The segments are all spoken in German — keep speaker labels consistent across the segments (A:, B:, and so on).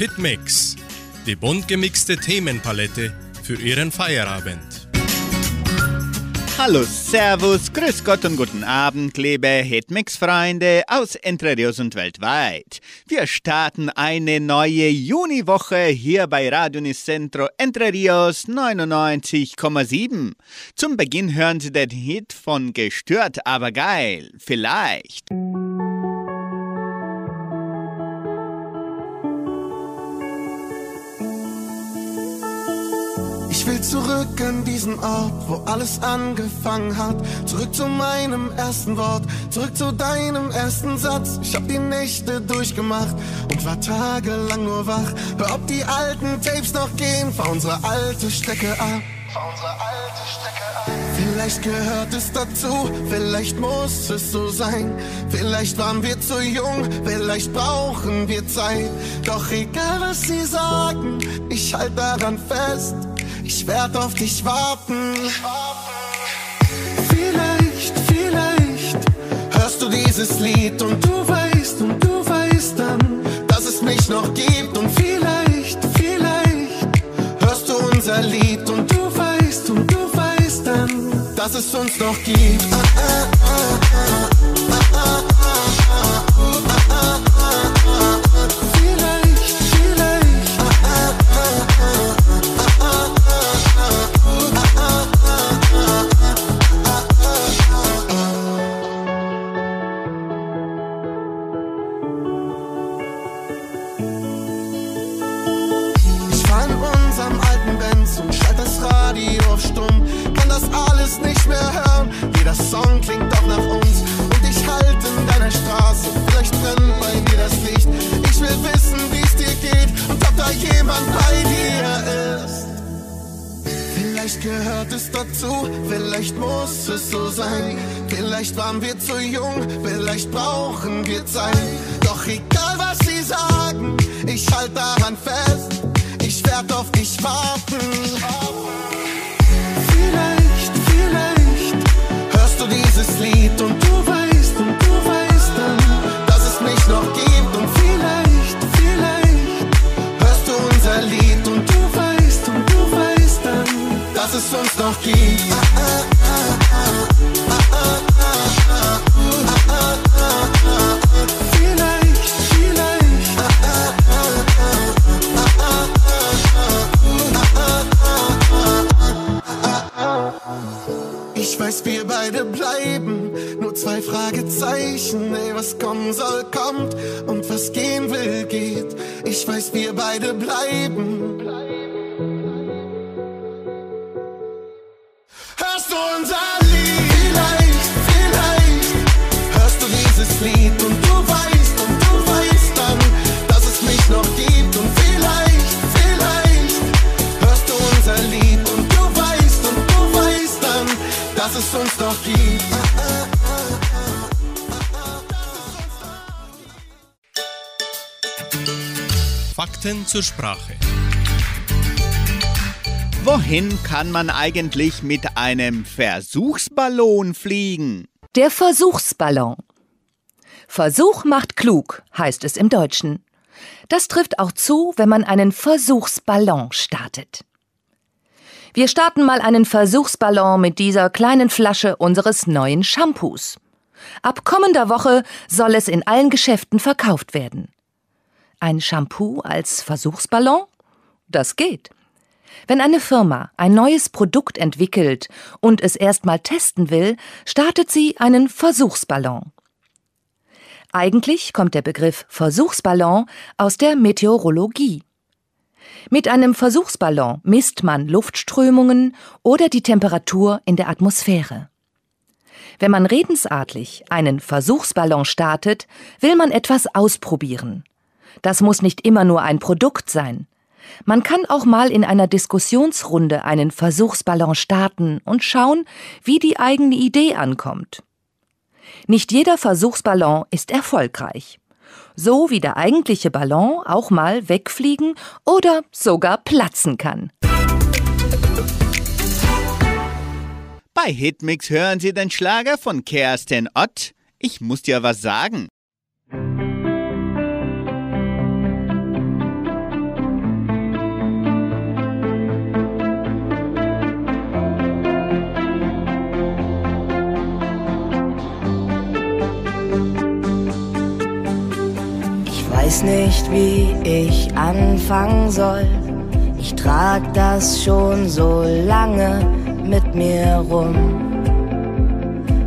A: Hitmix, die bunt gemixte Themenpalette für Ihren Feierabend.
B: Hallo, Servus, Grüß Gott und guten Abend, liebe Hitmix-Freunde aus Entre Rios und weltweit. Wir starten eine neue Juniwoche hier bei Radio Nicentro Entre Rios 99,7. Zum Beginn hören Sie den Hit von Gestört, aber geil, vielleicht.
C: Ich will zurück an diesen Ort, wo alles angefangen hat. Zurück zu meinem ersten Wort, zurück zu deinem ersten Satz. Ich hab die Nächte durchgemacht und war tagelang nur wach. Hör, ob die alten Tapes noch gehen, fahr unsere alte Strecke ab. Fahr unsere alte Strecke ab. Vielleicht gehört es dazu, vielleicht muss es so sein. Vielleicht waren wir zu jung, vielleicht brauchen wir Zeit. Doch egal was sie sagen, ich halt daran fest. Ich werd auf dich warten. Vielleicht, vielleicht hörst du dieses Lied und du weißt und du weißt dann, dass es mich noch gibt. Und vielleicht, vielleicht hörst du unser Lied und du weißt und du weißt dann, dass es uns noch gibt. Ah, ah, ah, alles nicht mehr hören. Jeder Song klingt doch nach uns. Und ich halt in deiner Straße. Vielleicht brennt bei dir das Licht. Ich will wissen, wie's dir geht und ob da jemand bei dir ist. Vielleicht gehört es dazu, vielleicht muss es so sein. Vielleicht waren wir zu jung, vielleicht brauchen wir Zeit. Doch egal was sie sagen, ich halt daran fest. Ich werd auf dich warten. Fragezeichen. Ey, was kommen soll, kommt. Und was gehen will, geht. Ich weiß, wir beide bleiben. Hörst du unser Lied? Vielleicht, vielleicht. Hörst du dieses Lied und du weißt und du weißt dann, dass es mich noch gibt. Und vielleicht, vielleicht. Hörst du unser Lied und du weißt und du weißt dann, dass es uns noch gibt.
A: Fakten zur Sprache.
B: Wohin kann man eigentlich mit einem Versuchsballon fliegen?
D: Der Versuchsballon. Versuch macht klug, heißt es im Deutschen. Das trifft auch zu, wenn man einen Versuchsballon startet. Wir starten mal einen Versuchsballon mit dieser kleinen Flasche unseres neuen Shampoos. Ab kommender Woche soll es in allen Geschäften verkauft werden. Ein Shampoo als Versuchsballon? Das geht. Wenn eine Firma ein neues Produkt entwickelt und es erstmal testen will, startet sie einen Versuchsballon. Eigentlich kommt der Begriff Versuchsballon aus der Meteorologie. Mit einem Versuchsballon misst man Luftströmungen oder die Temperatur in der Atmosphäre. Wenn man redensartlich einen Versuchsballon startet, will man etwas ausprobieren. Das muss nicht immer nur ein Produkt sein. Man kann auch mal in einer Diskussionsrunde einen Versuchsballon starten und schauen, wie die eigene Idee ankommt. Nicht jeder Versuchsballon ist erfolgreich. So wie der eigentliche Ballon auch mal wegfliegen oder sogar platzen kann.
B: Bei Hitmix hören Sie den Schlager von Kerstin Ott. Ich muss dir was sagen.
E: Weiß nicht, wie ich anfangen soll. Ich trag das schon so lange mit mir rum.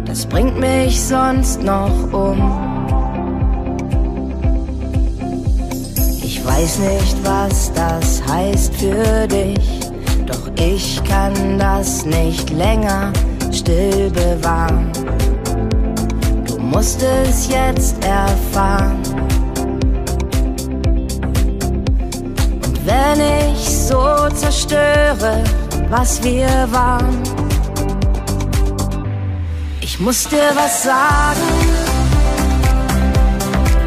E: Das bringt mich sonst noch um. Ich weiß nicht, was das heißt für dich, doch ich kann das nicht länger still bewahren. Du musst es jetzt erfahren. Was wir waren, ich muss dir was sagen.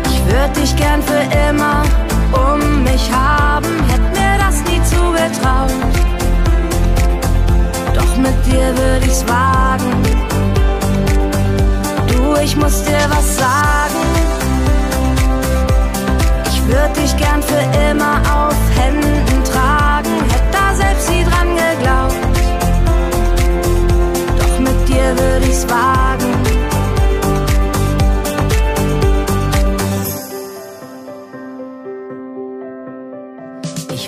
E: Ich würde dich gern für immer um mich haben, hätte mir das nie zugetraut. Doch mit dir würde ich's wagen. Du, ich muss dir was sagen. Ich würde dich gern für immer auf Händen selbst nie dran geglaubt. Doch mit dir würde ich's wagen.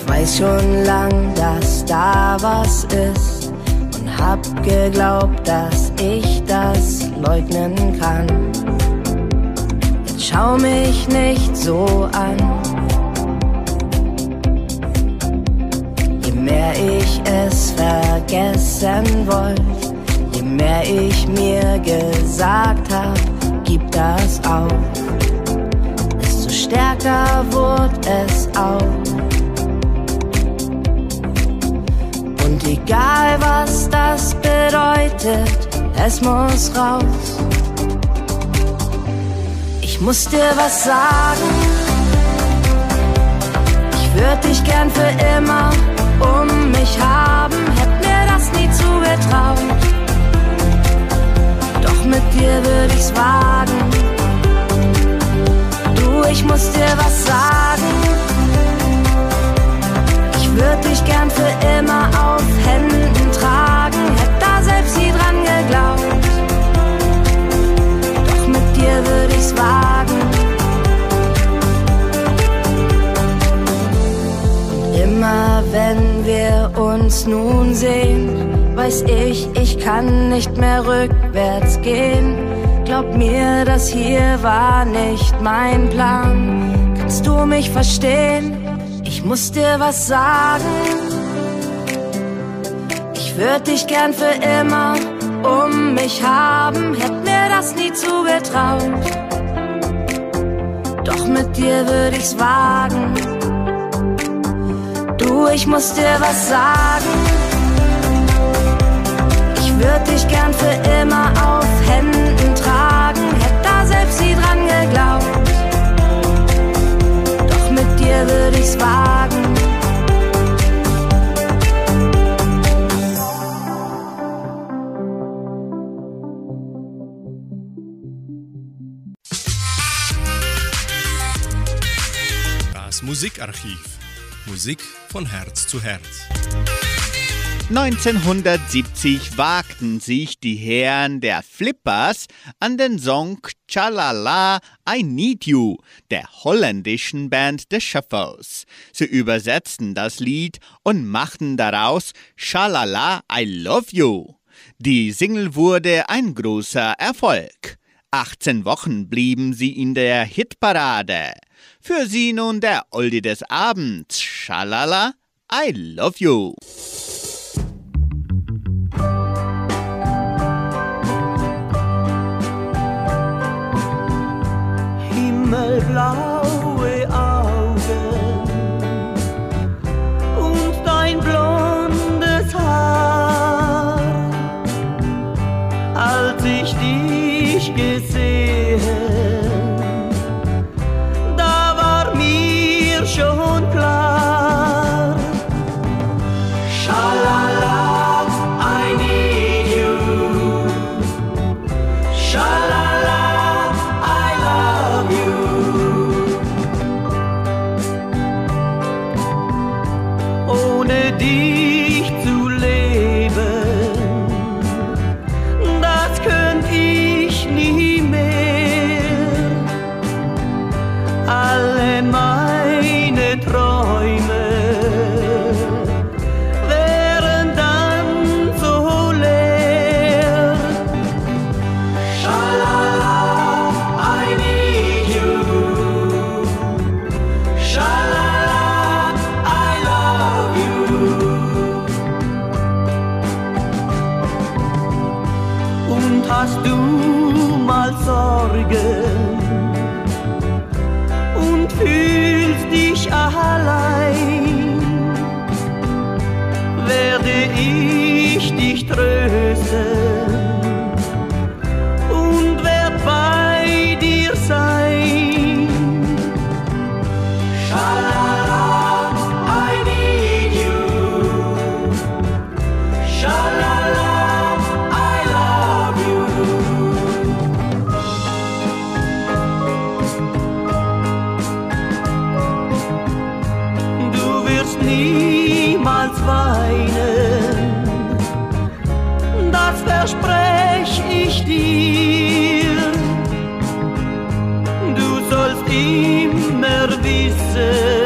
E: weiß schon lang, dass da was ist und hab geglaubt, dass ich das leugnen kann. Jetzt schau mich nicht so an. Mehr ich es vergessen wollte, je mehr ich mir gesagt hab, gib das auf, desto stärker wurde es auch. Und egal was das bedeutet, es muss raus. Ich muss dir was sagen. Ich würde dich gern für immer um mich haben, hätte mir das nie zugetraut. Doch mit dir würde ich's wagen. Du, ich muss dir was sagen würd dich gern für immer auf wenn wir uns nun sehen, weiß ich, ich kann nicht mehr rückwärts gehen. Glaub mir, das hier war nicht mein Plan. Kannst du mich verstehen? Ich muss dir was sagen. Ich würde dich gern für immer um mich haben, hätte mir das nie zugetraut. Doch mit dir würde ich's wagen. Du, ich muss dir was sagen. Ich würde dich gern für immer auf Händen tragen, hätte da selbst nie dran geglaubt dir würde ich's wagen.
A: Das Musikarchiv. Musik von Herz zu Herz.
B: 1970 wagten sich die Herren der Flippers an den Song Chalala I Need You der holländischen Band The Shuffles. Sie übersetzten das Lied und machten daraus Chalala I Love You. Die Single wurde ein großer Erfolg. 18 Wochen blieben sie in der Hitparade. Für sie nun der Oldie des Abends, Chalala I Love You.
F: himmelblaue immer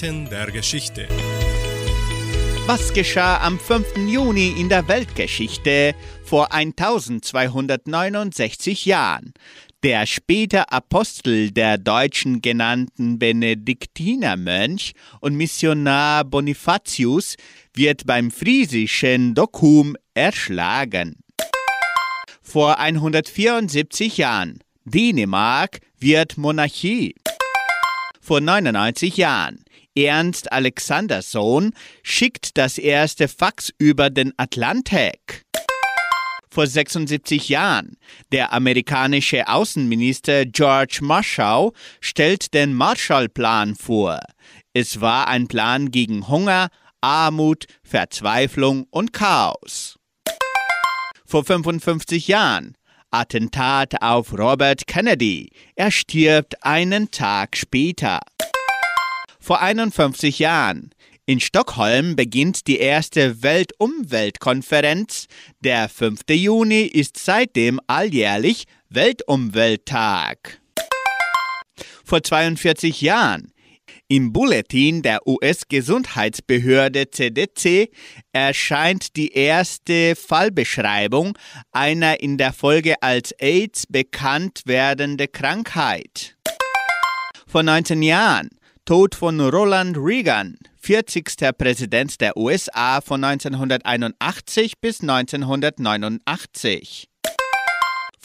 A: Eckdaten der Geschichte.
B: Was geschah am 5. Juni in der Weltgeschichte vor 1269 Jahren? Der später Apostel der Deutschen genannten Benediktinermönch und Missionar Bonifatius wird beim friesischen Dokum erschlagen. Vor 174 Jahren. Dänemark wird Monarchie. Vor 99 Jahren. Ernst Alexandersohn schickt das erste Fax über den Atlantik. Vor 76 Jahren. Der amerikanische Außenminister George Marshall stellt den Marshallplan vor. Es war ein Plan gegen Hunger, Armut, Verzweiflung und Chaos. Vor 55 Jahren. Attentat auf Robert Kennedy. Er stirbt einen Tag später. Vor 51 Jahren. In Stockholm beginnt die erste Weltumweltkonferenz. Der 5. Juni ist seitdem alljährlich Weltumwelttag. Vor 42 Jahren. Im Bulletin der US-Gesundheitsbehörde CDC erscheint die erste Fallbeschreibung einer in der Folge als AIDS bekannt werdende Krankheit. Vor 19 Jahren. Tod von Roland Reagan, 40. Präsident der USA von 1981 bis 1989.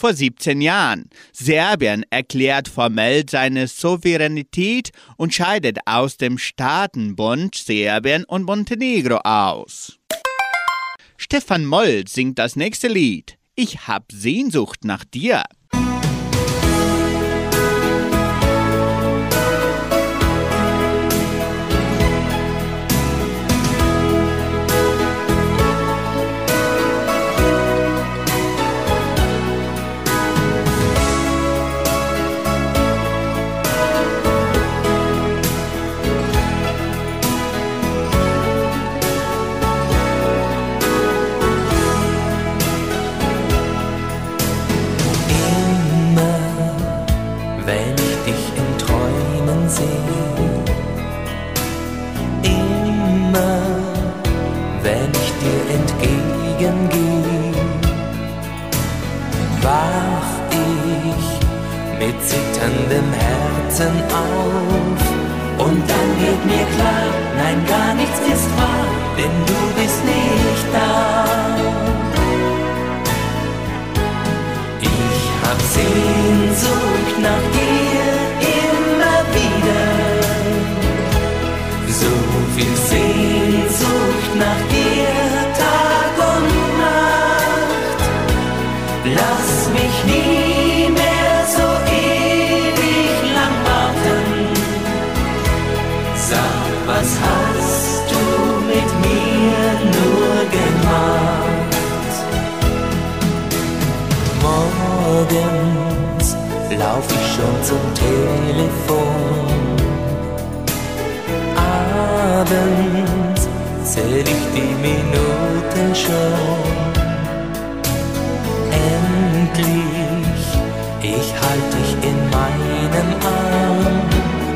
B: Vor 17 Jahren. Serbien erklärt formell seine Souveränität und scheidet aus dem Staatenbund Serbien und Montenegro aus. Stefan Moll singt das nächste Lied. Ich hab Sehnsucht nach dir.
G: Entgegengehe, wach ich mit zitterndem Herzen auf. Und dann wird mir klar, nein, gar nichts ist wahr, denn du bist nicht da. Ich hab Sehnsucht nach dir schon zum Telefon. Abends zähl ich die Minuten schon. Endlich, ich halt dich in meinem Arm.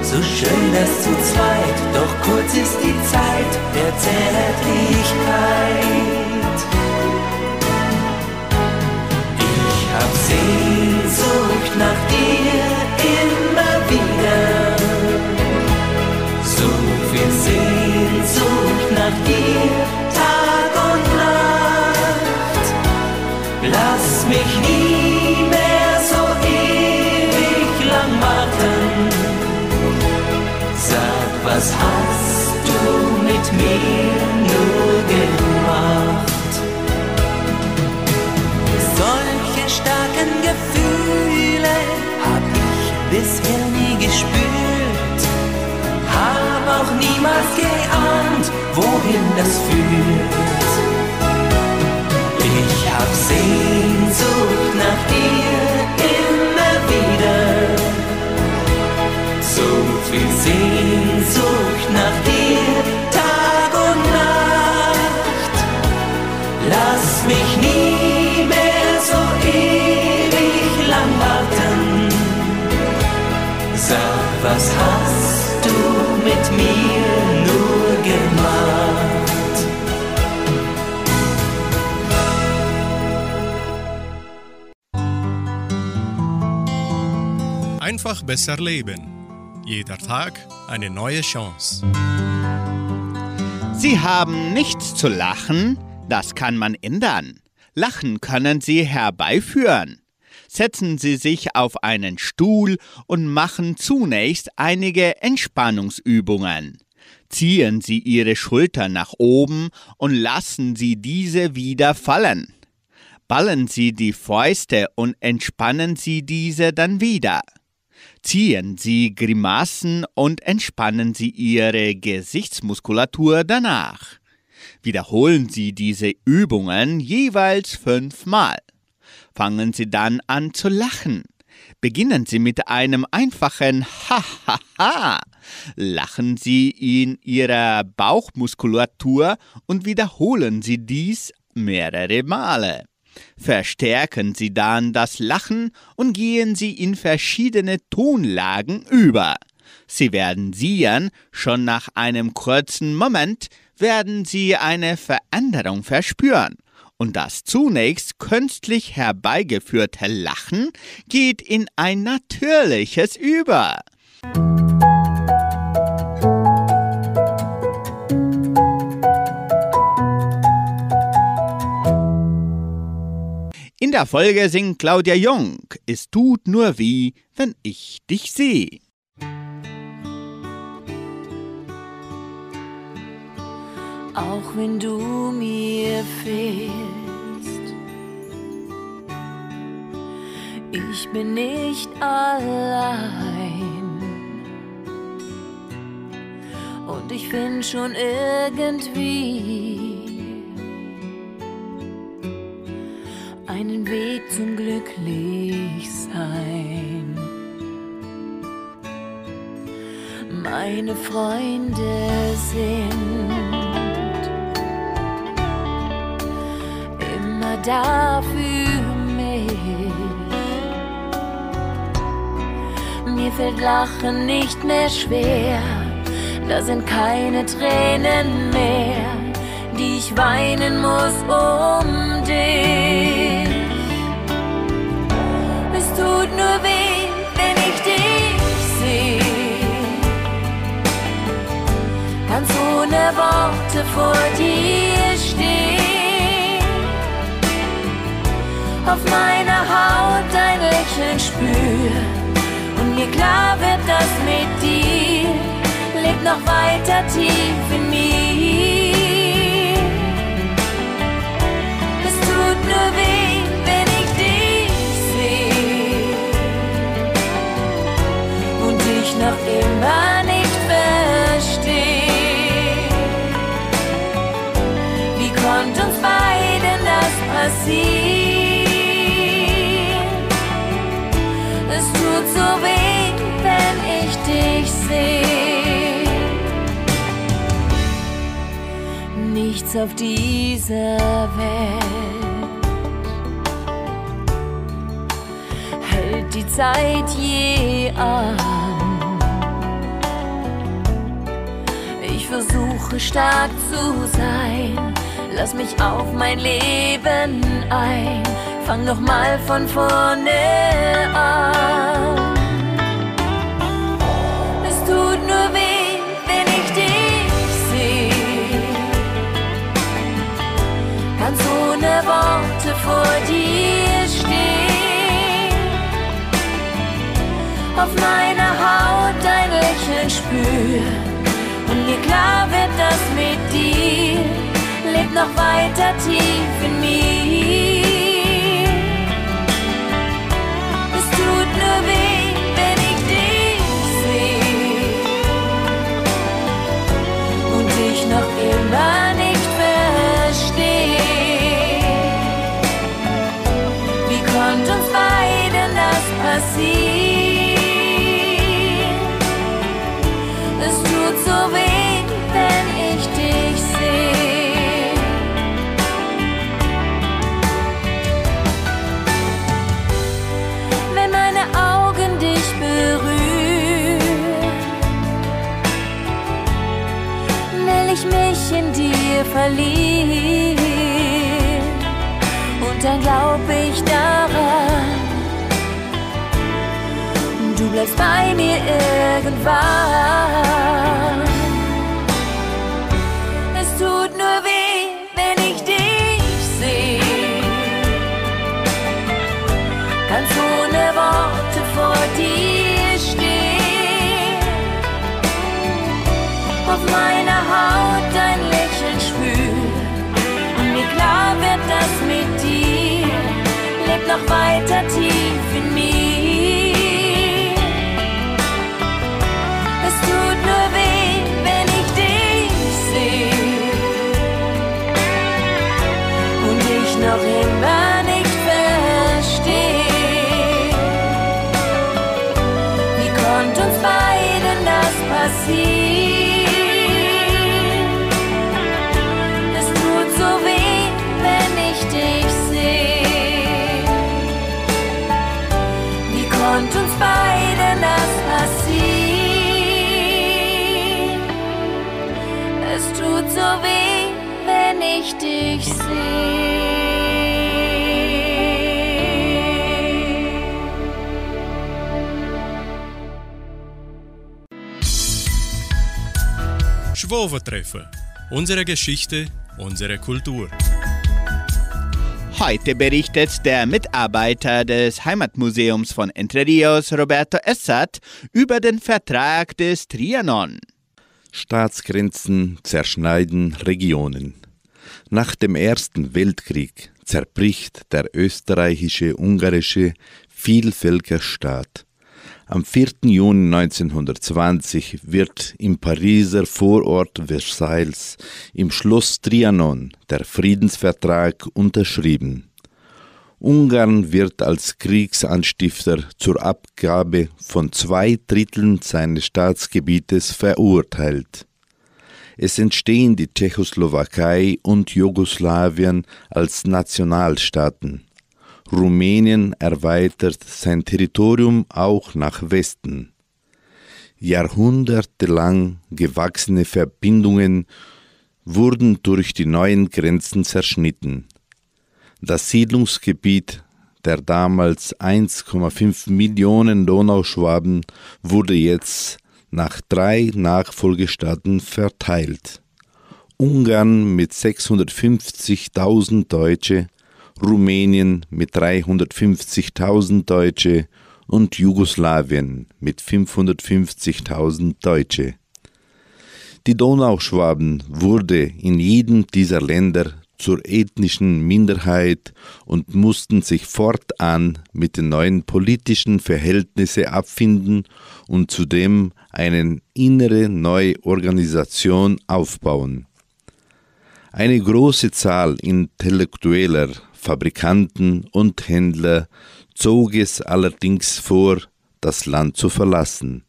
G: So schön das zu zweit, doch kurz ist die Zeit der Zärtlichkeit. Wohin das führt. Ich hab Sehnsucht nach dir immer wieder. So viel Sehnsucht nach dir, Tag und Nacht. Lass mich nie mehr so ewig lang warten. Sag, was hast du mit mir
A: Einfach besser leben. Jeder Tag eine neue Chance.
B: Sie haben nichts zu lachen, das kann man ändern. Lachen können Sie herbeiführen. Setzen Sie sich auf einen Stuhl und machen zunächst einige Entspannungsübungen. Ziehen Sie Ihre Schultern nach oben und lassen Sie diese wieder fallen. Ballen Sie die Fäuste und entspannen Sie diese dann wieder. Ziehen Sie Grimassen und entspannen Sie Ihre Gesichtsmuskulatur danach. Wiederholen Sie diese Übungen jeweils fünfmal. Fangen Sie dann an zu lachen. Beginnen Sie mit einem einfachen Ha-ha-ha. Lachen Sie in Ihrer Bauchmuskulatur und wiederholen Sie dies mehrere Male. Verstärken Sie dann das Lachen und gehen Sie in verschiedene Tonlagen über. Sie werden sehen, schon nach einem kurzen Moment werden Sie eine Veränderung verspüren. Und das zunächst künstlich herbeigeführte Lachen geht in ein natürliches über. In der Folge singt Claudia Jung, es tut nur weh, wenn ich dich sehe.
H: auch wenn du mir fehlst. Ich bin nicht allein. Und ich find schon irgendwie einen Weg zum Glücklichsein. Meine Freunde sind immer da für mich. Mir fällt Lachen nicht mehr schwer, da sind keine Tränen mehr, die ich weinen muss um dich. Tut nur weh, wenn ich dich sehe. Ganz ohne Worte vor dir stehen. Auf meiner Haut dein Lächeln spür und mir klar wird, dass mit dir lebt noch weiter tief in sehe. Nichts auf dieser Welt hält die Zeit je an. Ich versuche stark zu sein, lass mich auf mein Leben ein, fang noch mal von vorne an. Ohne Worte vor dir stehen. Auf meiner Haut dein Lächeln spür. Und mir klar wird, dass mit dir lebt noch weiter tief in mir. Es tut nur weh, wenn ich dich sehe und dich noch immer dir verlieren. Und dann glaub ich daran, du bleibst bei mir irgendwann. Noch weiter tief in mir. Es tut nur weh, wenn ich dich sehe. Und ich noch immer
A: Schwovertreffen. Unsere Geschichte, unsere Kultur.
B: Heute berichtet der Mitarbeiter des Heimatmuseums von Entre Rios, Roberto Essat, über den Vertrag des Trianon.
I: Staatsgrenzen zerschneiden Regionen. Nach dem Ersten Weltkrieg zerbricht der österreichische-ungarische Vielvölkerstaat. Am 4. Juni 1920 wird im Pariser Vorort Versailles im Schloss Trianon der Friedensvertrag unterschrieben. Ungarn wird als Kriegsanstifter zur Abgabe von zwei Dritteln seines Staatsgebietes verurteilt. Es entstehen die Tschechoslowakei und Jugoslawien als Nationalstaaten. Rumänien erweitert sein Territorium auch nach Westen. Jahrhundertelang gewachsene Verbindungen wurden durch die neuen Grenzen zerschnitten. Das Siedlungsgebiet der damals 1,5 Millionen Donauschwaben wurde jetzt nach drei Nachfolgestaaten verteilt. Ungarn mit 650.000 Deutsche, Rumänien mit 350.000 Deutsche und Jugoslawien mit 550.000 Deutsche. Die Donauschwaben wurde in jedem dieser Länder zur ethnischen Minderheit und mussten sich fortan mit den neuen politischen Verhältnissen abfinden und zudem eine innere neue Organisation aufbauen. Eine große Zahl intellektueller Fabrikanten und Händler zog es allerdings vor, das Land zu verlassen.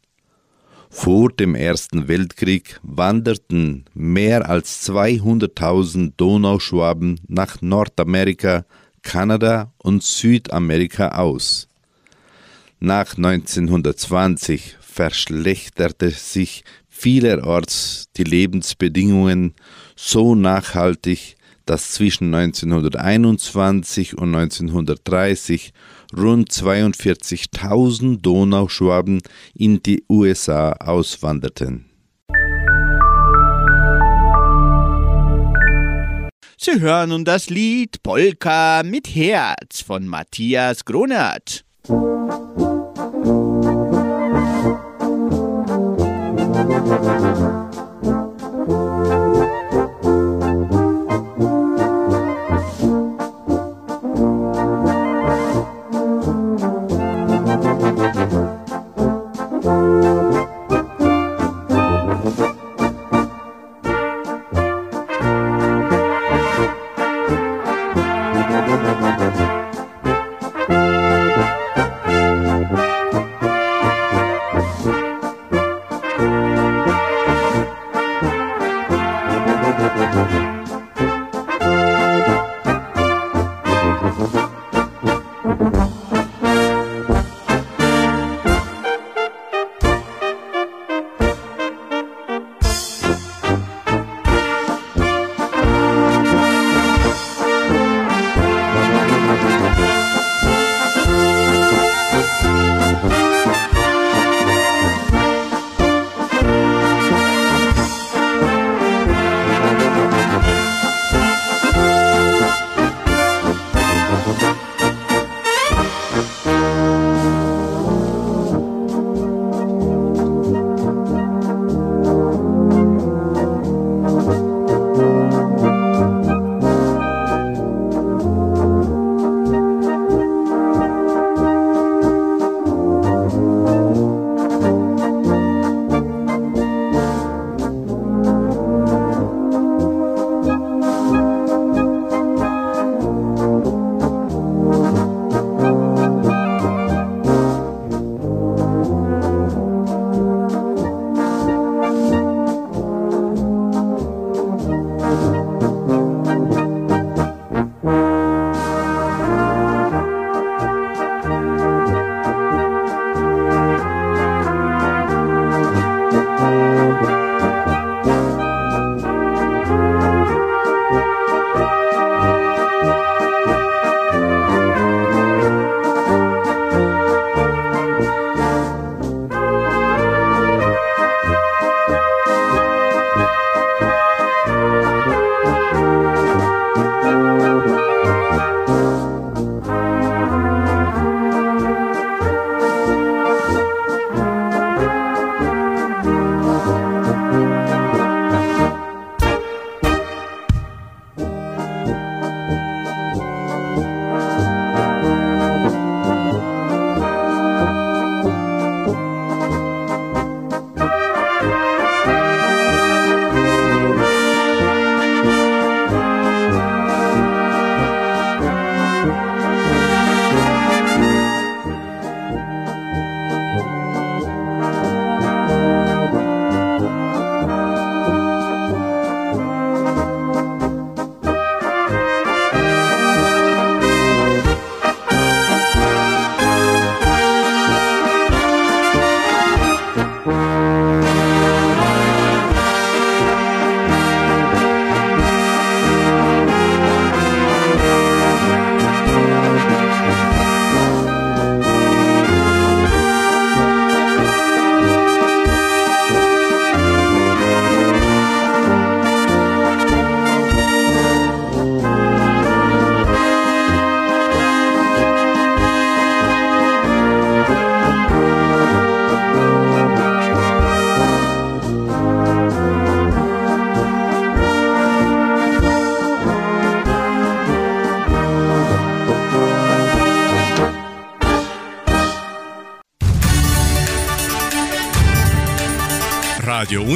I: Vor dem Ersten Weltkrieg wanderten mehr als 200.000 Donauschwaben nach Nordamerika, Kanada und Südamerika aus. Nach 1920 verschlechterte sich vielerorts die Lebensbedingungen so nachhaltig, dass zwischen 1921 und 1930 rund 42.000 Donauschwaben in die USA auswanderten.
B: Sie hören nun das Lied Polka mit Herz von Matthias Gronert.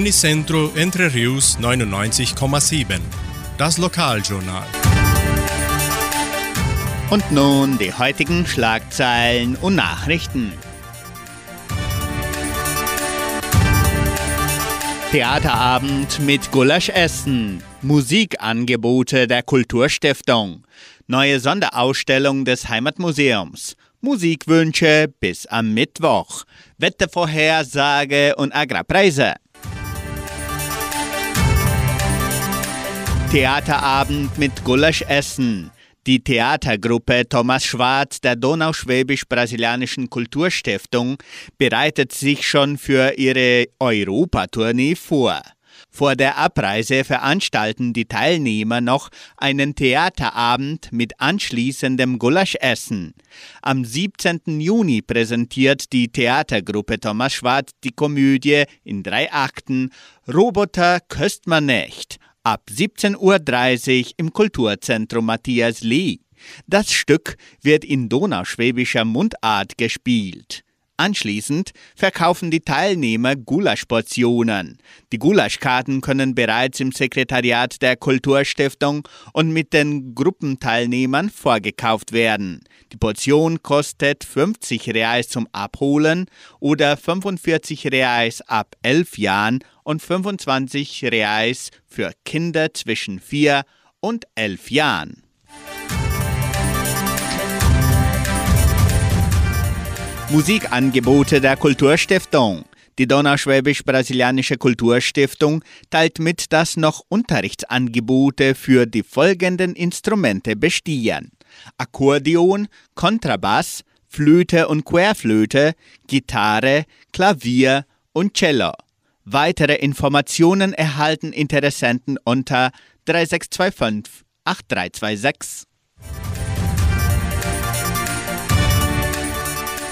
A: Unicentro Entre Rius 99,7. Das Lokaljournal.
B: Und nun die heutigen Schlagzeilen und Nachrichten. Theaterabend mit Gulaschessen, Musikangebote der Kulturstiftung, neue Sonderausstellung des Heimatmuseums, Musikwünsche bis am Mittwoch, Wettervorhersage und Agrarpreise. Theaterabend mit Gulaschessen. Die Theatergruppe Thomas Schwarz der Donauschwäbisch-Brasilianischen Kulturstiftung bereitet sich schon für ihre Europatournee vor. Vor der Abreise veranstalten die Teilnehmer noch einen Theaterabend mit anschließendem Gulaschessen. Am 17. Juni präsentiert die Theatergruppe Thomas Schwarz die Komödie in drei Akten Roboter köst man nicht ab 17.30 Uhr im Kulturzentrum Matthias Lee. Das Stück wird in donauschwäbischer Mundart gespielt. Anschließend verkaufen die Teilnehmer Gulaschportionen. Die Gulaschkarten können bereits im Sekretariat der Kulturstiftung und mit den Gruppenteilnehmern vorgekauft werden. Die Portion kostet 50 Reais zum Abholen oder 45 Reais ab 11 Jahren und 25 Reais für Kinder zwischen 4 und 11 Jahren. Musikangebote der Kulturstiftung. Die Donauschwäbisch-Brasilianische Kulturstiftung teilt mit, dass noch Unterrichtsangebote für die folgenden Instrumente bestehen. Akkordeon, Kontrabass, Flöte und Querflöte, Gitarre, Klavier und Cello. Weitere Informationen erhalten Interessenten unter 3625 8326.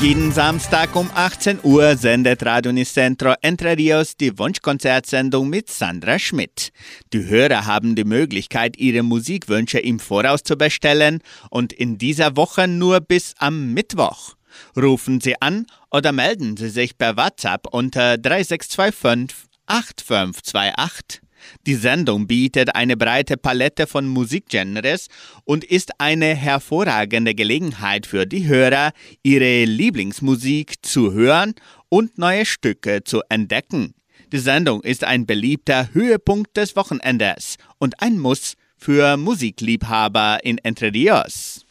B: Jeden Samstag um 18 Uhr sendet Radio Nicentro Entre Rios die Wunschkonzertsendung mit Sandra Schmidt. Die Hörer haben die Möglichkeit, ihre Musikwünsche im Voraus zu bestellen und in dieser Woche nur bis am Mittwoch. Rufen Sie an oder melden Sie sich per WhatsApp unter 3625 8528. Die Sendung bietet eine breite Palette von Musikgenres und ist eine hervorragende Gelegenheit für die Hörer, ihre Lieblingsmusik zu hören und neue Stücke zu entdecken. Die Sendung ist ein beliebter Höhepunkt des Wochenendes und ein Muss für Musikliebhaber in Entre Rios.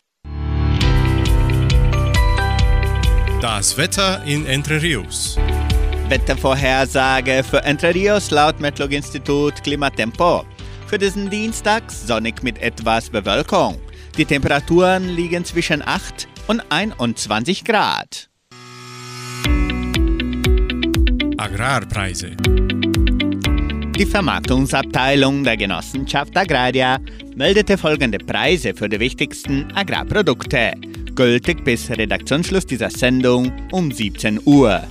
A: Das Wetter in Entre Rios.
B: Wettervorhersage für Entre Rios laut Metlog-Institut Klimatempo. Für diesen Dienstag sonnig mit etwas Bewölkung. Die Temperaturen liegen zwischen 8 und 21 Grad.
A: Agrarpreise.
B: Die Vermarktungsabteilung der Genossenschaft Agraria meldete folgende Preise für die wichtigsten Agrarprodukte, gültig bis Redaktionsschluss dieser Sendung um 17 Uhr.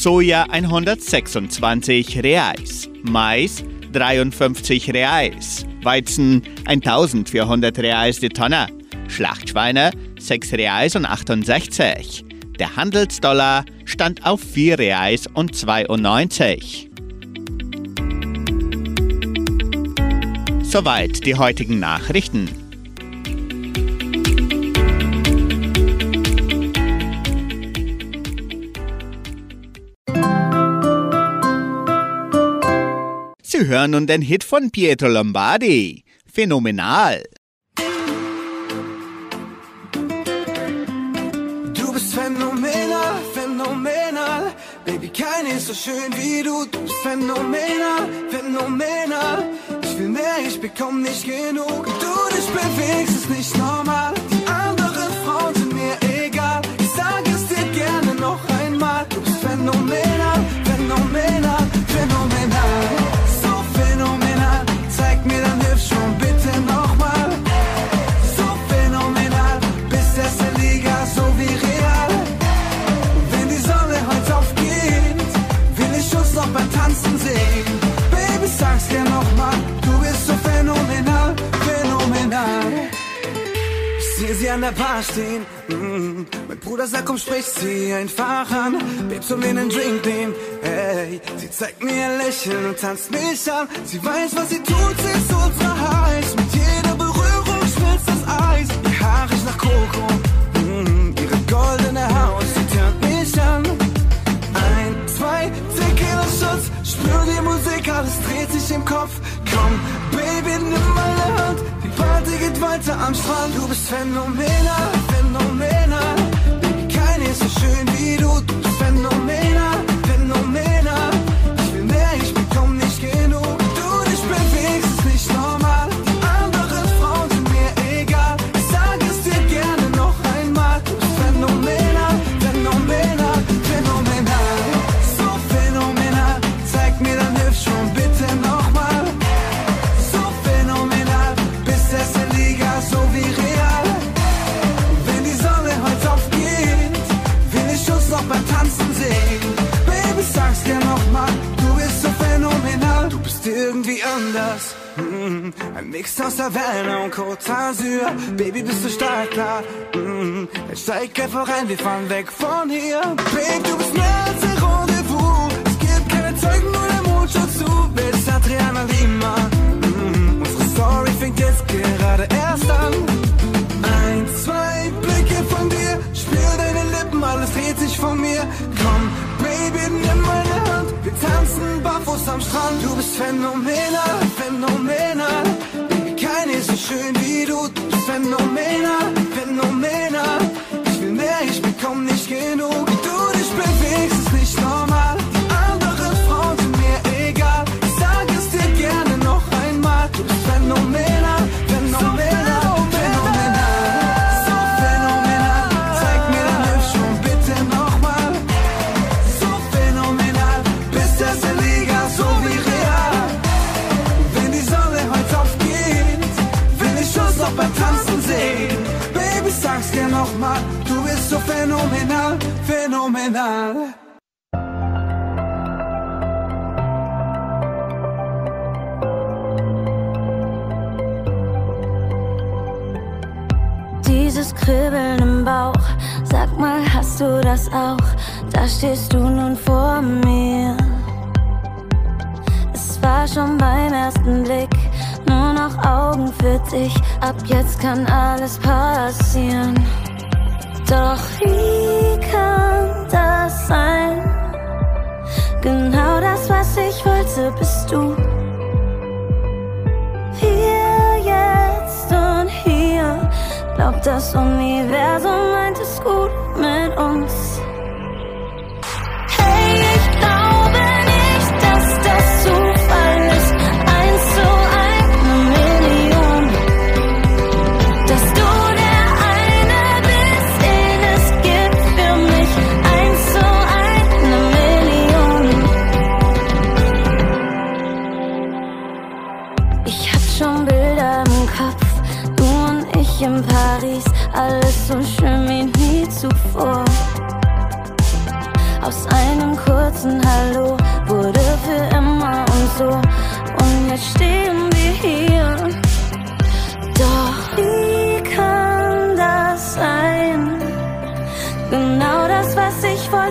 B: Soja 126 Reais, Mais 53 Reais, Weizen 1400 Reais die Tonne, Schlachtschweine 6 Reais und 68. Der Handelsdollar stand auf 4 Reais und 92. Soweit die heutigen Nachrichten. Sie hören nun den Hit von Pietro Lombardi. Phänomenal.
J: Du bist phänomenal, phänomenal. Baby, keine ist so schön wie du. Du bist phänomenal, phänomenal. Ich will mehr, ich bekomm nicht genug. Du dich bewegst, ist nicht normal. Die Club beim Tanzen sehen. Baby, sag's dir nochmal, du bist so phänomenal, phänomenal. Ich sehe sie an der Bar stehen. Mm, mein Bruder sagt, komm, sprich sie einfach an. Babes und den Drink nehmen. Hey, sie zeigt mir ihr Lächeln und tanzt mich an. Sie weiß, was sie tut, sie ist ultra heiß. Mit jeder Berührung schmilzt das Eis. Ihr Haar riecht nach Koko. Mm. Ihre goldene Haut Spür die Musik, alles dreht sich im Kopf. Komm, Baby, nimm meine Hand. Die Party geht weiter am Strand. Du bist phänomenal, phänomenal. Keine ist so schön wie du. Du bist phänomenal, Ein Mix aus Havana und Côte d'Azur. Baby, bist du stark, klar. Mm, Ich steig einfach rein, wir fahren weg von hier. Babe, du bist mehr als ein Rendezvous. Es gibt keine Zeugen, nur der Mond schaut zu. Bis Adriana Lima. Mm, Unsere Story fängt jetzt gerade erst an. Ein, zwei Blicke von dir, spür deine Lippen, alles dreht sich von mir. Komm, Baby, nimm meine Hand, wir tanzen barfuß am Strand. Du bist phänomenal, phänomenal. Schön wie du. Du bist phänomenal, phänomenal. Ich will mehr, ich bekomm nicht genug.
K: Stehst du nun vor mir. Es war schon beim ersten Blick nur noch Augen für dich. Ab jetzt kann alles passieren. Doch wie kann das sein? Genau das, was ich wollte, bist du. Hier, jetzt und hier. Glaub, das Universum meint es gut mit uns.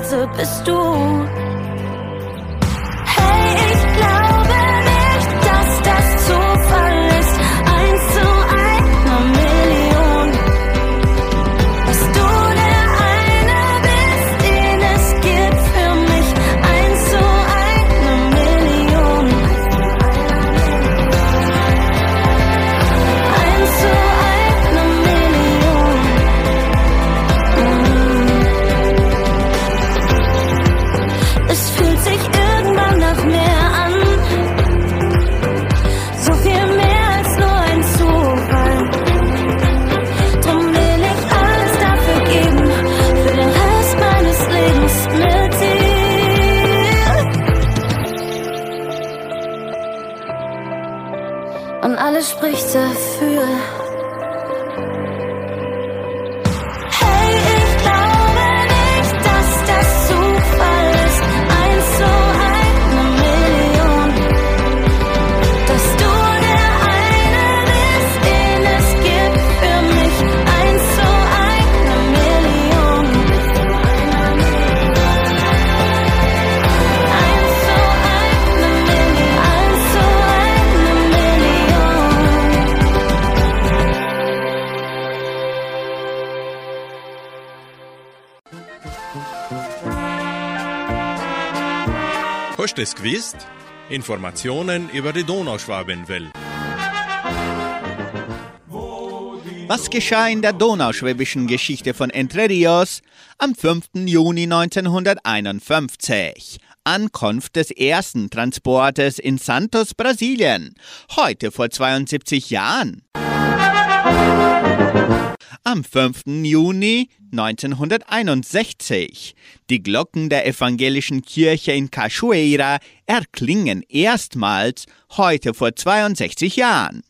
K: Ich wollte, bist
A: Habt es gewusst? Informationen über die Donauschwabenwelle.
B: Was geschah in der donauschwäbischen Geschichte von Entre Rios am 5. Juni 1951? Ankunft des ersten Transportes in Santos, Brasilien. Heute vor 72 Jahren. Am 5. Juni 1961. Die Glocken der evangelischen Kirche in Cachoeira erklingen erstmals heute vor 62 Jahren.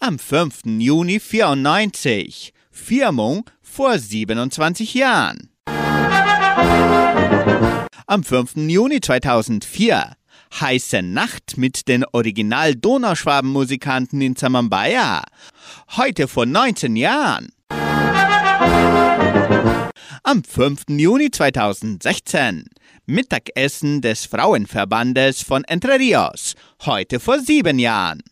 B: Am 5. Juni 94. Firmung vor 27 Jahren. Am 5. Juni 2004 Heiße Nacht mit den Original-Donauschwaben-Musikanten in Samambaya. Heute vor 19 Jahren. Am 5. Juni 2016 Mittagessen des Frauenverbandes von Entre Rios. Heute vor sieben Jahren.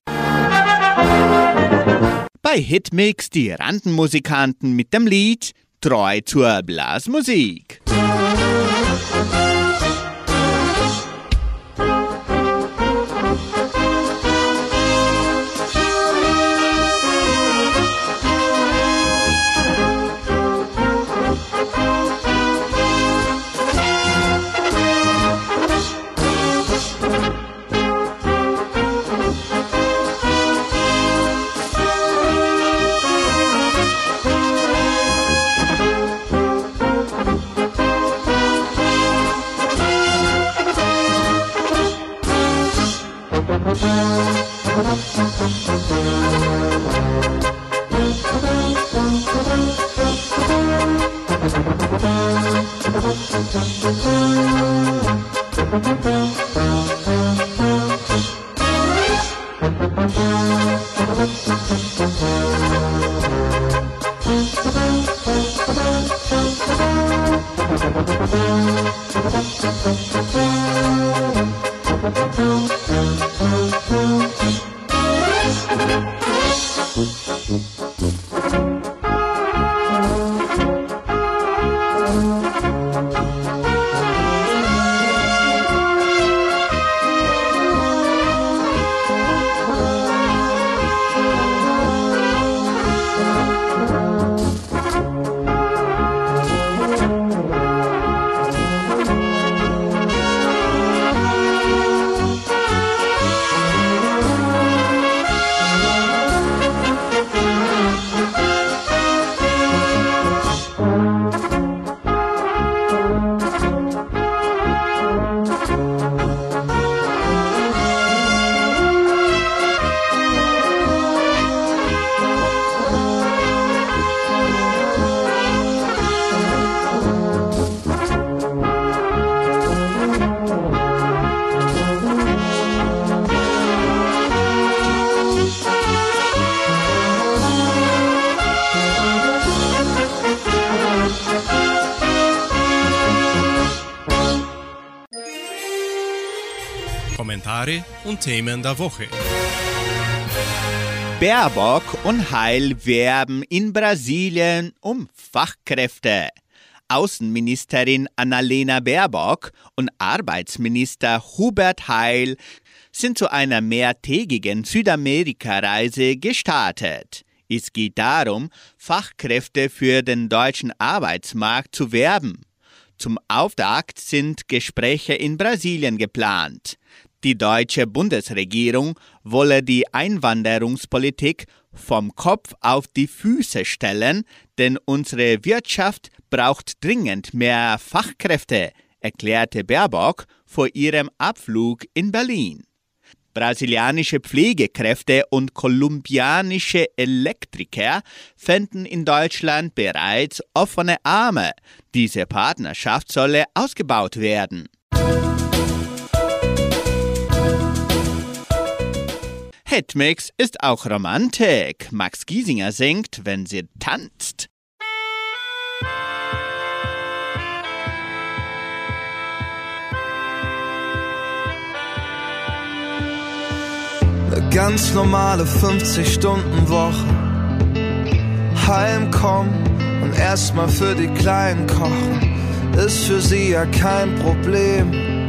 B: Bei Hitmix die Randenmusikanten mit dem Lied Treu zur Blasmusik.
A: Kommentare Und Themen der Woche.
B: Baerbock und Heil werben in Brasilien um Fachkräfte. Außenministerin Annalena Baerbock und Arbeitsminister Hubert Heil sind zu einer mehrtägigen Südamerika-Reise gestartet. Es geht darum, Fachkräfte für den deutschen Arbeitsmarkt zu werben. Zum Auftakt sind Gespräche in Brasilien geplant. Die deutsche Bundesregierung wolle die Einwanderungspolitik vom Kopf auf die Füße stellen, denn unsere Wirtschaft braucht dringend mehr Fachkräfte, erklärte Baerbock vor ihrem Abflug in Berlin. Brasilianische Pflegekräfte und kolumbianische Elektriker fänden in Deutschland bereits offene Arme. Diese Partnerschaft solle ausgebaut werden. Hitmix ist auch Romantik. Max Giesinger singt, wenn sie tanzt.
C: Eine ganz normale 50-Stunden-Woche. Heimkommen und erstmal für die Kleinen kochen. ist für sie ja kein Problem,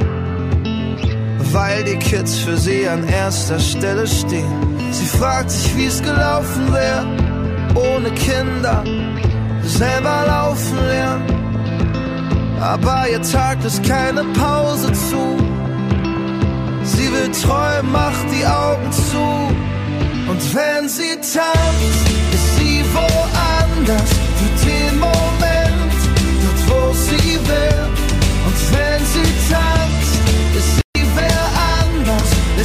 C: weil die Kids für sie an erster Stelle stehen. Sie fragt sich, wie es gelaufen wäre, ohne Kinder, selber laufen lernen. Aber ihr Tag ist keine Pause zu. Sie will träumen, macht die Augen zu. Und wenn sie tanzt, ist sie woanders für den Moment, dort wo sie will. Und wenn sie tanzt,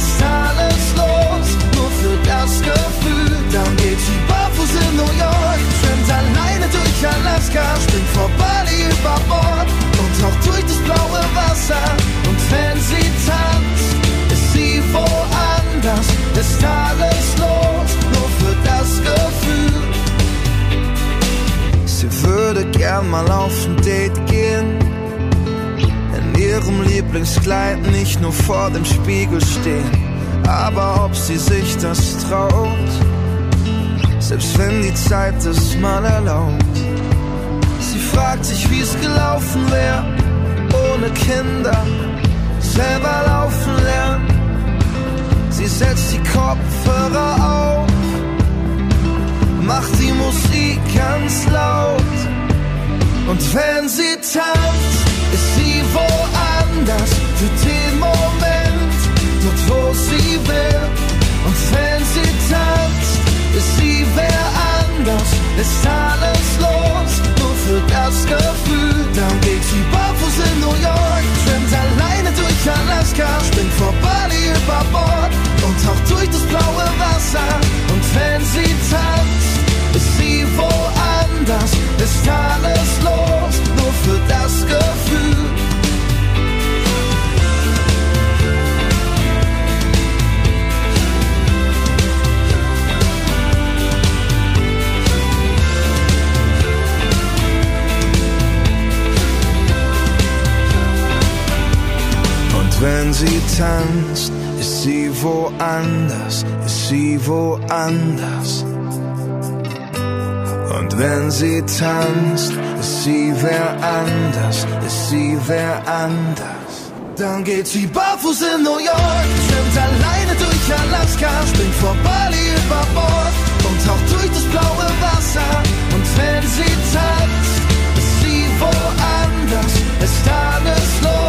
C: ist alles los, nur für das Gefühl. Dann geht sie barfuß in New York, schwimmt alleine durch Alaska, springt vor Bali über Bord und taucht durch das blaue Wasser. Und wenn sie tanzt, ist sie woanders, ist alles los, nur für das Gefühl. Sie würde gern mal auf ein Date gehen, ihrem Lieblingskleid nicht nur vor dem Spiegel stehen, aber ob sie sich das traut, selbst wenn die Zeit es mal erlaubt. Sie fragt sich, wie es gelaufen wäre, ohne Kinder, selber laufen lernen. Sie setzt die Kopfhörer auf, macht die Musik ganz laut. Und wenn sie tanzt, woanders für den Moment, dort wo sie will. Und wenn sie tanzt, ist sie wer anders, ist alles los, nur für das Gefühl. Dann geht sie barfuß in New York, schwimmt alleine durch Alaska, springt vor Bali über Bord und taucht durch das blaue Wasser. Und wenn sie tanzt, ist sie woanders, ist alles los, wenn sie tanzt, ist sie woanders, ist sie woanders. Und wenn sie tanzt, ist sie wer anders, ist sie wer anders. Dann geht sie barfuß in New York, schwimmt alleine durch Alaska, springt vor Bali über Bord und taucht durch das blaue Wasser. Und wenn sie tanzt, ist sie woanders, ist alles los,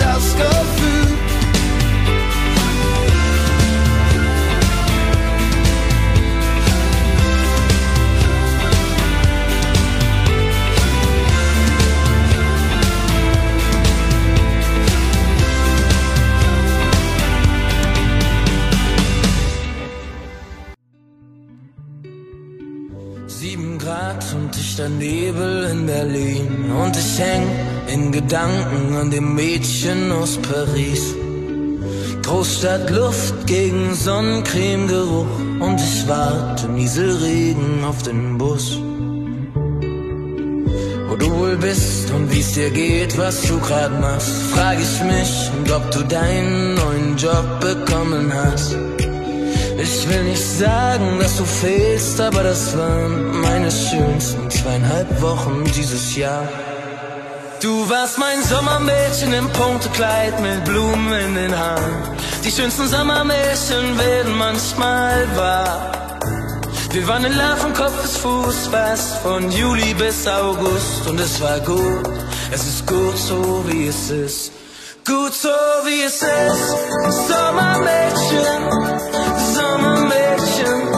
C: das Gefühl.
H: Sieben Grad und dichter Nebel in Berlin und ich häng in Gedanken an dem Mädchen aus Paris. Großstadtluft gegen Sonnencremegeruch und ich warte Nieselregen auf den Bus. Wo du wohl bist und wie's dir geht, was du grad machst, frag ich mich und ob du deinen neuen Job bekommen hast. Ich will nicht sagen, dass du fehlst, aber das waren meine schönsten zweieinhalb Wochen dieses Jahr. Du warst mein Sommermädchen im Punktekleid mit Blumen in den Haaren. Die schönsten Sommermärchen werden manchmal wahr. Wir waren in Love von Kopf bis Fuß, fast von Juli bis August und es war gut. Es ist gut so wie es ist. Gut so wie es ist. Sommermädchen, Sommermädchen, Sommermädchen.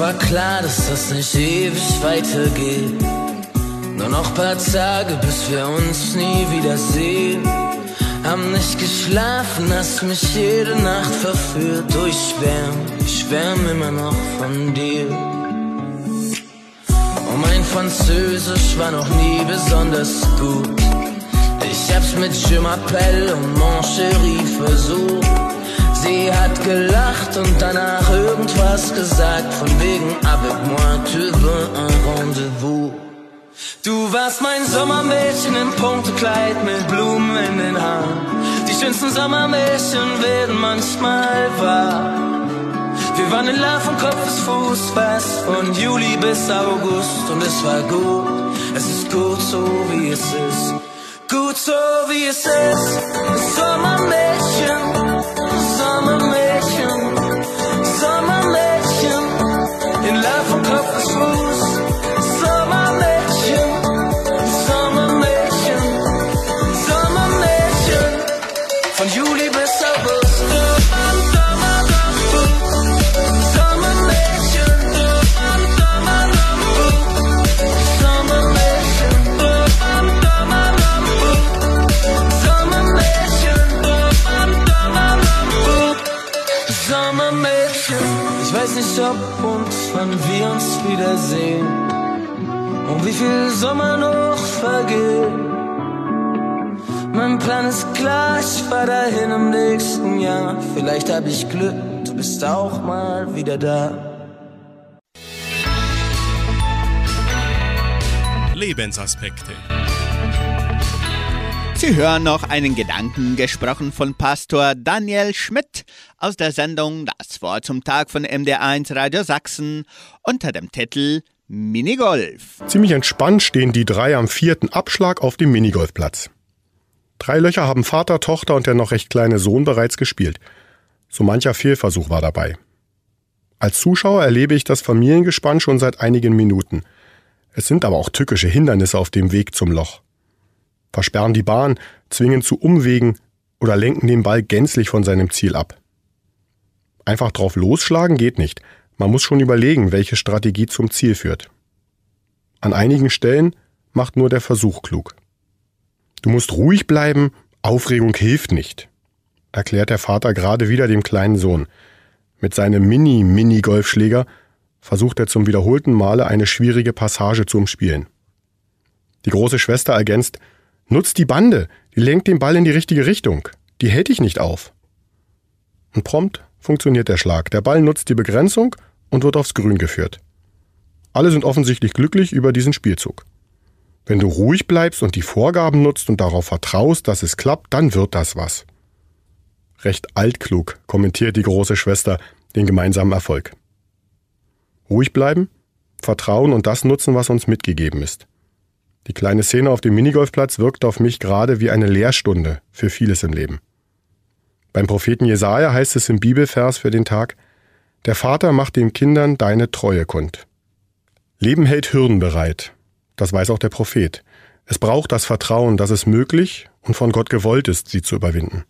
H: War klar, dass das nicht ewig weitergeht. Nur noch paar Tage, bis wir uns nie wiedersehen. Hab nicht geschlafen, hast mich jede Nacht verführt. Du, ich schwärm, ich schwärm immer noch von dir. Und mein Französisch war noch nie besonders gut. Ich hab's mit Je m'appelle und Mon Chéri versucht. Sie hat gelacht und danach irgendwas gesagt, von wegen avec moi tu veux un rendezvous. Du warst mein Sommermädchen im Punktekleid mit Blumen in den Haaren. Die schönsten Sommermädchen werden manchmal wahr. Wir waren in Love von Kopf bis Fuß, fast von Juli bis August und es war gut. Es ist gut so wie es ist, gut so wie es ist. Sommermädchen, Sommermädchen, Sommermädchen, in Love von Kopf bis wann wir uns wiedersehen und wie viel Sommer noch vergeht. Mein Plan ist klar, ich fahr dahin im nächsten Jahr. Vielleicht hab ich Glück, du bist auch mal wieder da.
A: Lebensaspekte.
B: Sie hören noch einen Gedanken gesprochen von Pastor Daniel Schmidt aus der Sendung Das Wort zum Tag von MD1 Radio Sachsen unter dem Titel Minigolf.
L: Ziemlich entspannt stehen die drei am vierten Abschlag auf dem Minigolfplatz. Drei Löcher haben Vater, Tochter und der noch recht kleine Sohn bereits gespielt. So mancher Fehlversuch war dabei. Als Zuschauer erlebe ich das Familiengespann schon seit einigen Minuten. Es sind aber auch tückische Hindernisse auf dem Weg zum Loch. Versperren die Bahn, zwingen zu Umwegen oder lenken den Ball gänzlich von seinem Ziel ab. Einfach drauf losschlagen geht nicht. Man muss schon überlegen, welche Strategie zum Ziel führt. An einigen Stellen macht nur der Versuch klug. Du musst ruhig bleiben, Aufregung hilft nicht, erklärt der Vater gerade wieder dem kleinen Sohn. Mit seinem Mini-Mini-Golfschläger versucht er zum wiederholten Male eine schwierige Passage zu umspielen. Die große Schwester ergänzt, nutzt die Bande, die lenkt den Ball in die richtige Richtung, die hält dich nicht auf. Und prompt funktioniert der Schlag. Der Ball nutzt die Begrenzung und wird aufs Grün geführt. Alle sind offensichtlich glücklich über diesen Spielzug. Wenn du ruhig bleibst und die Vorgaben nutzt und darauf vertraust, dass es klappt, dann wird das was. Recht altklug kommentiert die große Schwester den gemeinsamen Erfolg. Ruhig bleiben, vertrauen und das nutzen, was uns mitgegeben ist. Die kleine Szene auf dem Minigolfplatz wirkt auf mich gerade wie eine Lehrstunde für vieles im Leben. Beim Propheten Jesaja heißt es im Bibelvers für den Tag: Der Vater macht den Kindern deine Treue kund. Leben hält Hürden bereit. Das weiß auch der Prophet. Es braucht das Vertrauen, dass es möglich und von Gott gewollt ist, sie zu überwinden.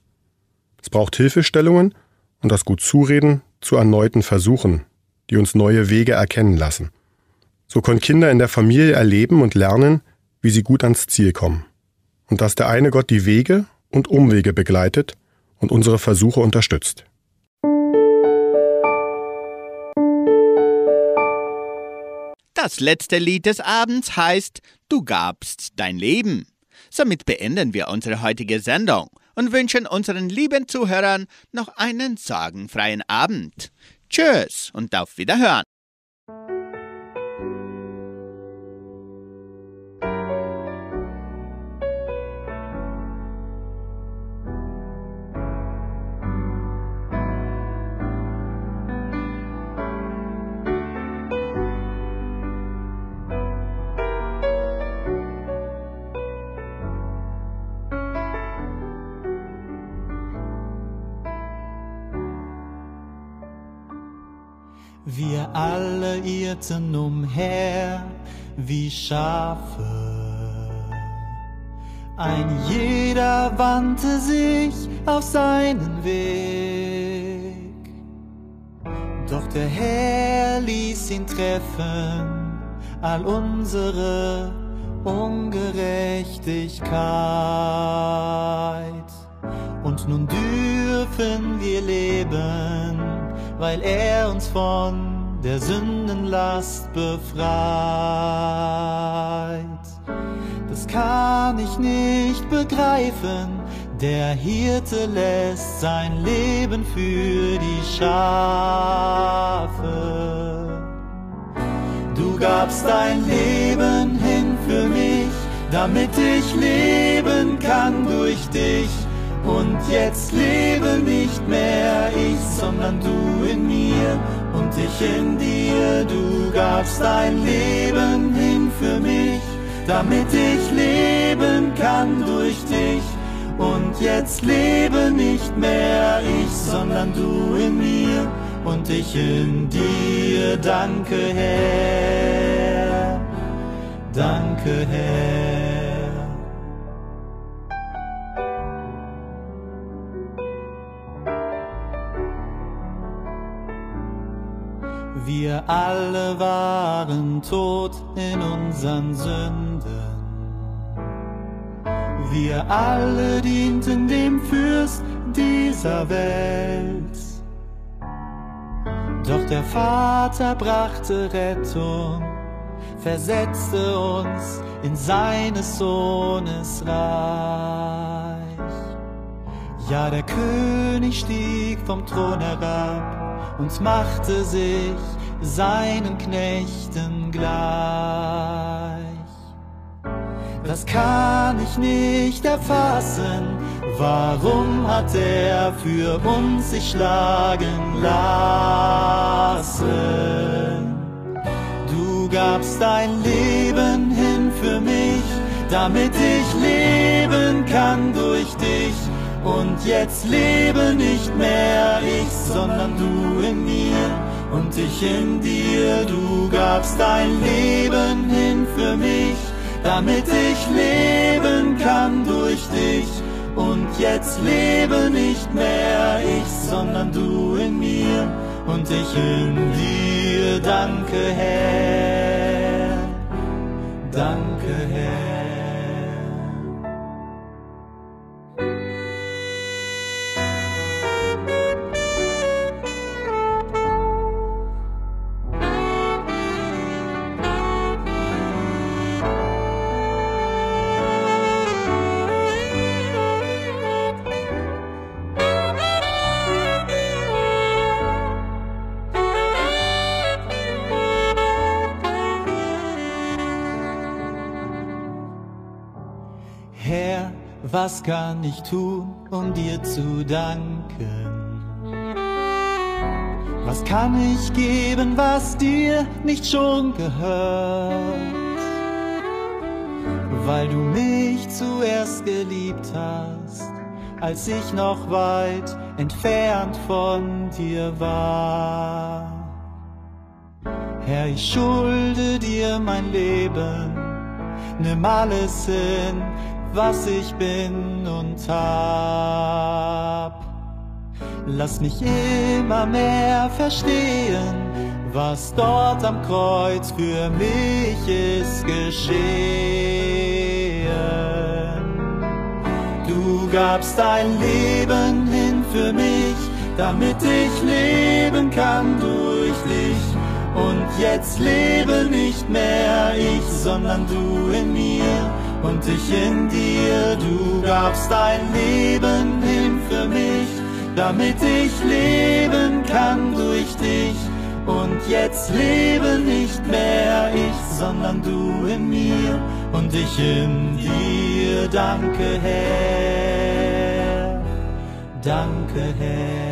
L: Es braucht Hilfestellungen und das gut Zureden zu erneuten Versuchen, die uns neue Wege erkennen lassen. So können Kinder in der Familie erleben und lernen, wie sie gut ans Ziel kommen. Und dass der eine Gott die Wege und Umwege begleitet und unsere Versuche unterstützt.
B: Das letzte Lied des Abends heißt Du gabst dein Leben. Somit beenden wir unsere heutige Sendung und wünschen unseren lieben Zuhörern noch einen sorgenfreien Abend. Tschüss und auf Wiederhören.
M: Schafe. Ein jeder wandte sich auf seinen Weg. Doch der Herr ließ ihn treffen, all unsere Ungerechtigkeit. Und nun dürfen wir leben, weil er uns von der Sündenlast befreit. Das kann ich nicht begreifen, der Hirte lässt sein Leben für die Schafe. Du gabst dein Leben hin für mich, damit ich leben kann durch dich. Und jetzt lebe nicht mehr ich, sondern du in mir und ich in dir. Du gabst dein Leben hin für mich, damit ich leben kann durch dich. Und jetzt lebe nicht mehr ich, sondern du in mir und ich in dir. Danke, Herr. Danke, Herr. Wir alle waren tot in unseren Sünden. Wir alle dienten dem Fürst dieser Welt. Doch der Vater brachte Rettung, versetzte uns in seines Sohnes Reich. Ja, der König stieg vom Thron herab und machte sich seinen Knechten gleich. Das kann ich nicht erfassen. Warum hat er für uns sich schlagen lassen? Du gabst dein Leben hin für mich, damit ich leben kann durch dich. Und jetzt lebe nicht mehr ich, sondern du in mir und ich in dir. Du gabst dein Leben hin für mich damit ich leben kann durch dich. Und jetzt lebe nicht mehr ich, sondern du in mir und ich in dir. Danke, Herr. Danke, Herr. Was kann ich tun, um dir zu danken? Was kann ich geben, was dir nicht schon gehört? Weil du mich zuerst geliebt hast, als ich noch weit entfernt von dir war. Herr, ich schulde dir mein Leben, nimm alles hin, was ich bin und hab. Lass mich immer mehr verstehen, was dort am Kreuz für mich ist geschehen. Du gabst dein Leben hin für mich, damit ich leben kann durch dich. Und jetzt lebe nicht mehr ich, sondern du in mir und ich in dir. Du gabst dein Leben hin für mich, damit ich leben kann durch dich. Und jetzt lebe nicht mehr ich, sondern du in mir und ich in dir. Danke, Herr. Danke, Herr.